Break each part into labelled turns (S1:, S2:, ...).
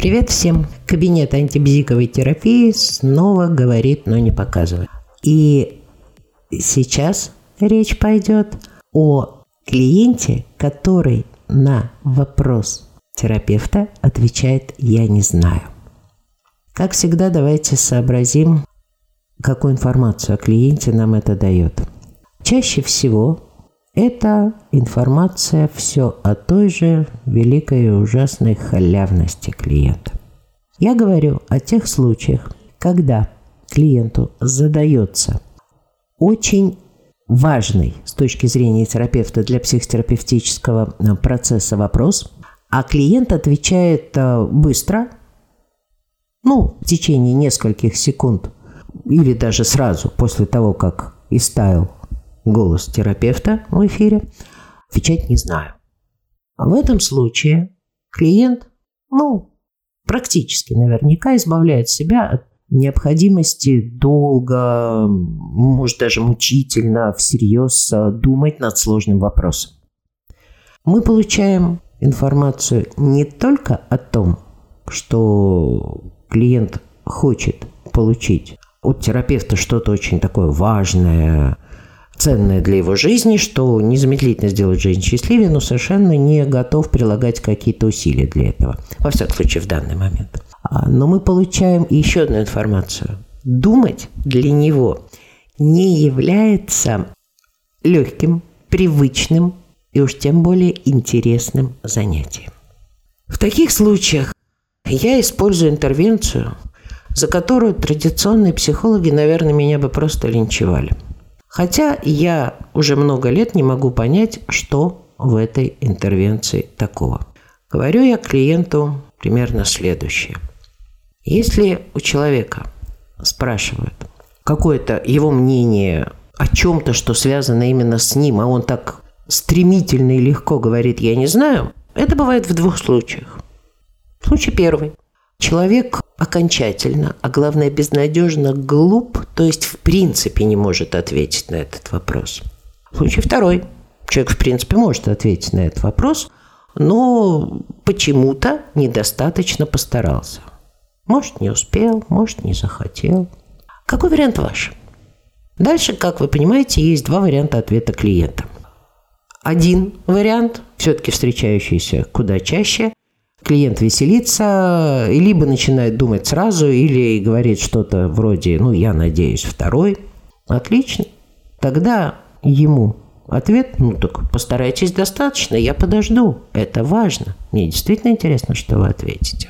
S1: Привет всем! Кабинет антибзиковой терапии снова говорит, но не показывает. И сейчас речь пойдет о клиенте, который на вопрос терапевта отвечает «я не знаю». Как всегда, давайте сообразим, какую информацию о клиенте нам это дает. Чаще всего это информация все о той же великой и ужасной халявности клиента. Я говорю о тех случаях, когда клиенту задается очень важный с точки зрения терапевта для психотерапевтического э, процесса вопрос, а клиент отвечает э, быстро, ну, в течение нескольких секунд, или даже сразу после того, как истаял голос терапевта в эфире, отвечать не знаю. А в этом случае клиент, ну, практически наверняка избавляет себя от необходимости долго, может даже мучительно, всерьез думать над сложным вопросом. Мы получаем информацию не только о том, что клиент хочет получить от терапевта что-то очень такое важное, ценное для его жизни, что незамедлительно сделать жизнь счастливее, но совершенно не готов прилагать какие-то усилия для этого. Во всяком случае, в данный момент. А, но мы получаем еще одну информацию. Думать для него не является легким, привычным и уж тем более интересным занятием. В таких случаях я использую интервенцию, за которую традиционные психологи, наверное, меня бы просто линчевали – Хотя я уже много лет не могу понять, что в этой интервенции такого. Говорю я клиенту примерно следующее. Если у человека спрашивают какое-то его мнение о чем-то, что связано именно с ним, а он так стремительно и легко говорит «я не знаю», это бывает в двух случаях. Случай первый. Человек окончательно, а главное безнадежно глуп, то есть в принципе не может ответить на этот вопрос. Случай второй. Человек в принципе может ответить на этот вопрос, но почему-то недостаточно постарался. Может, не успел, может, не захотел. Какой вариант ваш? Дальше, как вы понимаете, есть два варианта ответа клиента. Один вариант, все-таки встречающийся куда чаще, клиент веселится, и либо начинает думать сразу, или говорит что-то вроде «ну, я надеюсь, второй». Отлично. Тогда ему ответ «ну, так постарайтесь достаточно, я подожду». Это важно. Мне действительно интересно, что вы ответите.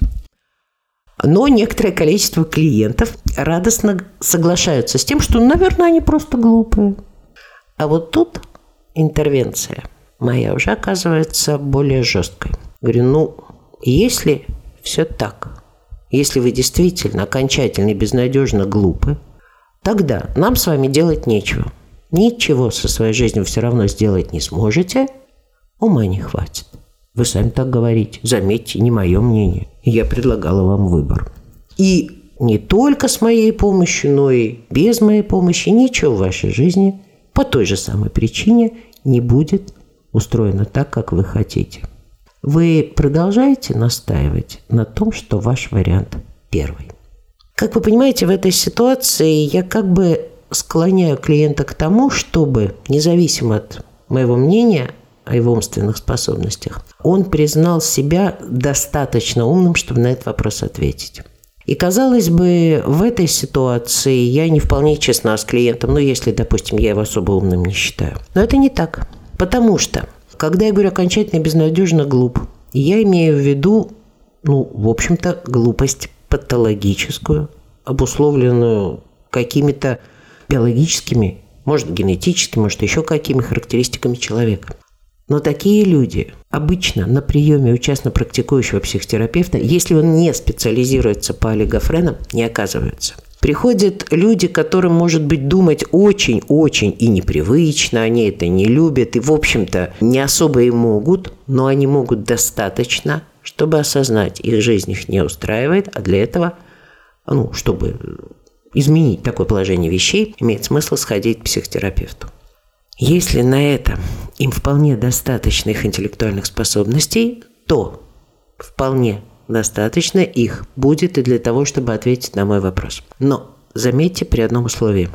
S1: Но некоторое количество клиентов радостно соглашаются с тем, что, наверное, они просто глупые. А вот тут интервенция моя уже оказывается более жесткой. Говорю, ну, если все так, если вы действительно окончательно и безнадежно глупы, тогда нам с вами делать нечего. Ничего со своей жизнью все равно сделать не сможете, ума не хватит. Вы сами так говорите. Заметьте, не мое мнение. Я предлагала вам выбор. И не только с моей помощью, но и без моей помощи ничего в вашей жизни по той же самой причине не будет устроено так, как вы хотите. Вы продолжаете настаивать на том, что ваш вариант первый. Как вы понимаете, в этой ситуации я как бы склоняю клиента к тому, чтобы, независимо от моего мнения о его умственных способностях, он признал себя достаточно умным, чтобы на этот вопрос ответить. И казалось бы, в этой ситуации я не вполне честна с клиентом, ну, если, допустим, я его особо умным не считаю. Но это не так. Потому что когда я говорю окончательно безнадежно глуп, я имею в виду, ну, в общем-то, глупость патологическую, обусловленную какими-то биологическими, может, генетическими, может, еще какими характеристиками человека. Но такие люди обычно на приеме у частно практикующего психотерапевта, если он не специализируется по олигофренам, не оказываются – Приходят люди, которым, может быть, думать очень-очень и непривычно, они это не любят и, в общем-то, не особо и могут, но они могут достаточно, чтобы осознать, их жизнь их не устраивает, а для этого, ну, чтобы изменить такое положение вещей, имеет смысл сходить к психотерапевту. Если на это им вполне достаточно их интеллектуальных способностей, то вполне достаточно их будет и для того, чтобы ответить на мой вопрос. Но заметьте при одном условии.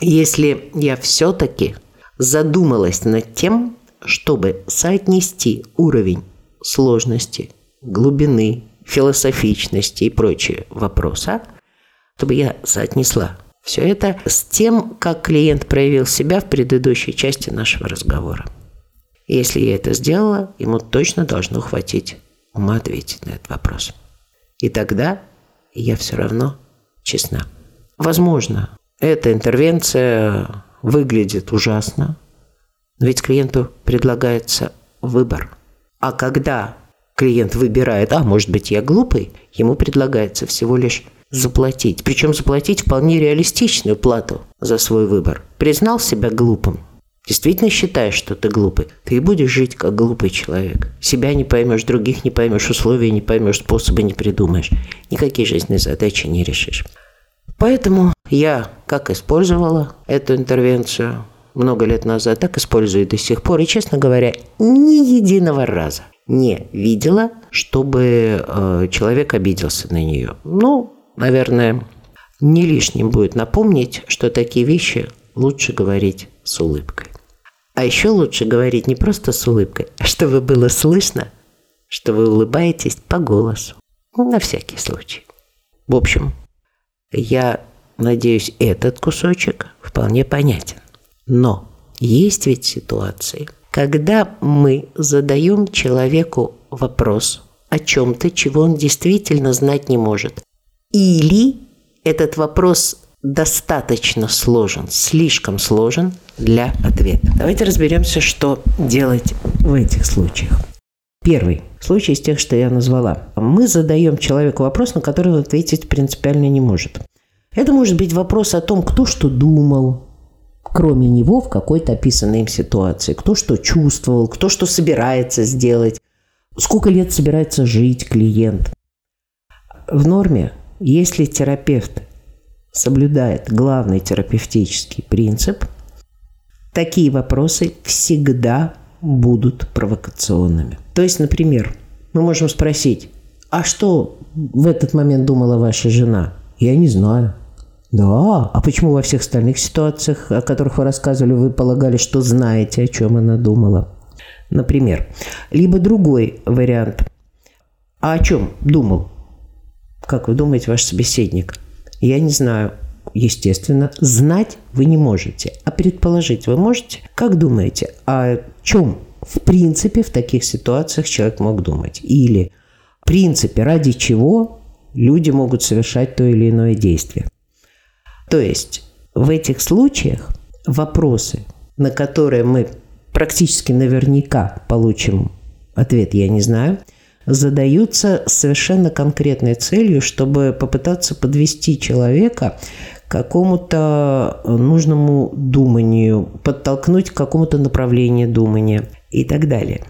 S1: Если я все-таки задумалась над тем, чтобы соотнести уровень сложности, глубины, философичности и прочие вопросы, чтобы я соотнесла все это с тем, как клиент проявил себя в предыдущей части нашего разговора. Если я это сделала, ему точно должно хватить ума ответить на этот вопрос. И тогда я все равно честна. Возможно, эта интервенция выглядит ужасно, ведь клиенту предлагается выбор. А когда клиент выбирает, а может быть я глупый, ему предлагается всего лишь заплатить. Причем заплатить вполне реалистичную плату за свой выбор. Признал себя глупым, действительно считаешь, что ты глупый, ты будешь жить как глупый человек. Себя не поймешь, других не поймешь, условия не поймешь, способы не придумаешь. Никакие жизненные задачи не решишь. Поэтому я как использовала эту интервенцию много лет назад, так использую до сих пор. И, честно говоря, ни единого раза не видела, чтобы э, человек обиделся на нее. Ну, наверное, не лишним будет напомнить, что такие вещи лучше говорить с улыбкой. А еще лучше говорить не просто с улыбкой, а чтобы было слышно, что вы улыбаетесь по голосу. На всякий случай. В общем, я надеюсь, этот кусочек вполне понятен. Но есть ведь ситуации, когда мы задаем человеку вопрос о чем-то, чего он действительно знать не может. Или этот вопрос достаточно сложен, слишком сложен для ответа. Давайте разберемся, что делать в этих случаях. Первый случай из тех, что я назвала. Мы задаем человеку вопрос, на который он ответить принципиально не может. Это может быть вопрос о том, кто что думал, кроме него в какой-то описанной им ситуации, кто что чувствовал, кто что собирается сделать, сколько лет собирается жить клиент. В норме если терапевт соблюдает главный терапевтический принцип, такие вопросы всегда будут провокационными. То есть, например, мы можем спросить, а что в этот момент думала ваша жена? Я не знаю. Да, а почему во всех остальных ситуациях, о которых вы рассказывали, вы полагали, что знаете, о чем она думала? Например. Либо другой вариант. А о чем думал как вы думаете, ваш собеседник? Я не знаю. Естественно, знать вы не можете, а предположить вы можете. Как думаете, о чем в принципе в таких ситуациях человек мог думать? Или в принципе ради чего люди могут совершать то или иное действие? То есть в этих случаях вопросы, на которые мы практически наверняка получим ответ «я не знаю», задаются совершенно конкретной целью, чтобы попытаться подвести человека к какому-то нужному думанию, подтолкнуть к какому-то направлению думания и так далее.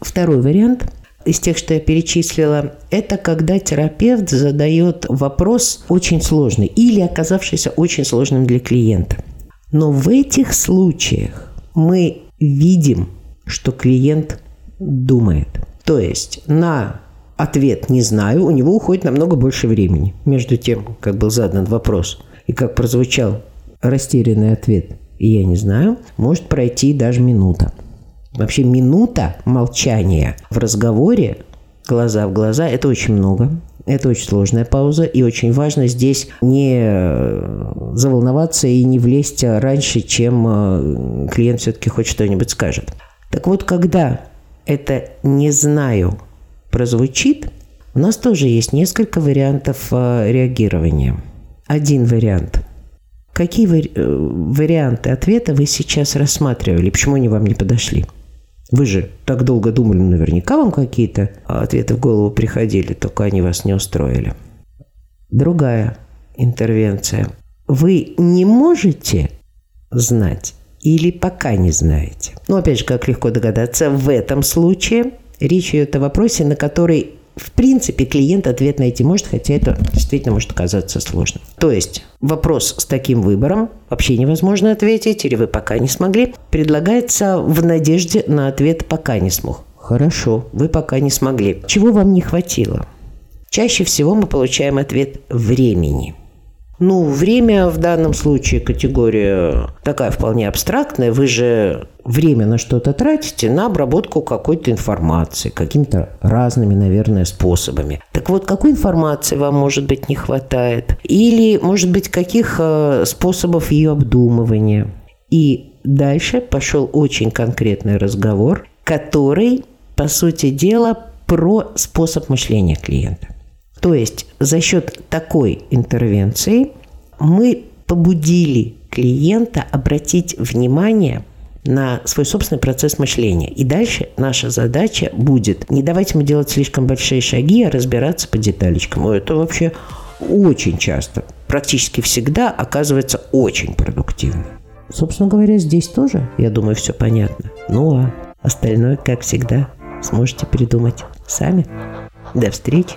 S1: Второй вариант из тех, что я перечислила, это когда терапевт задает вопрос очень сложный или оказавшийся очень сложным для клиента. Но в этих случаях мы видим, что клиент думает – то есть на ответ «не знаю» у него уходит намного больше времени. Между тем, как был задан вопрос и как прозвучал растерянный ответ «я не знаю», может пройти даже минута. Вообще минута молчания в разговоре глаза в глаза – это очень много. Это очень сложная пауза, и очень важно здесь не заволноваться и не влезть раньше, чем э, клиент все-таки хоть что-нибудь скажет. Так вот, когда это «не знаю» прозвучит, у нас тоже есть несколько вариантов э, реагирования. Один вариант. Какие э, варианты ответа вы сейчас рассматривали? Почему они вам не подошли? Вы же так долго думали, наверняка вам какие-то ответы в голову приходили, только они вас не устроили. Другая интервенция. Вы не можете знать, или пока не знаете. Но опять же, как легко догадаться, в этом случае речь идет о вопросе, на который в принципе, клиент ответ найти может, хотя это действительно может оказаться сложным. То есть вопрос с таким выбором вообще невозможно ответить, или вы пока не смогли, предлагается в надежде на ответ «пока не смог». Хорошо, вы пока не смогли. Чего вам не хватило? чаще всего мы получаем ответ «времени». Ну, время в данном случае категория такая вполне абстрактная. Вы же время на что-то тратите на обработку какой-то информации, какими-то разными, наверное, способами. Так вот, какой информации вам, может быть, не хватает? Или, может быть, каких э, способов ее обдумывания? И дальше пошел очень конкретный разговор, который, по сути дела, про способ мышления клиента. То есть за счет такой интервенции мы побудили клиента обратить внимание на свой собственный процесс мышления. И дальше наша задача будет не давать ему делать слишком большие шаги, а разбираться по деталечкам. Это вообще очень часто, практически всегда оказывается очень продуктивно. Собственно говоря, здесь тоже, я думаю, все понятно. Ну а остальное, как всегда, сможете придумать сами. До встречи!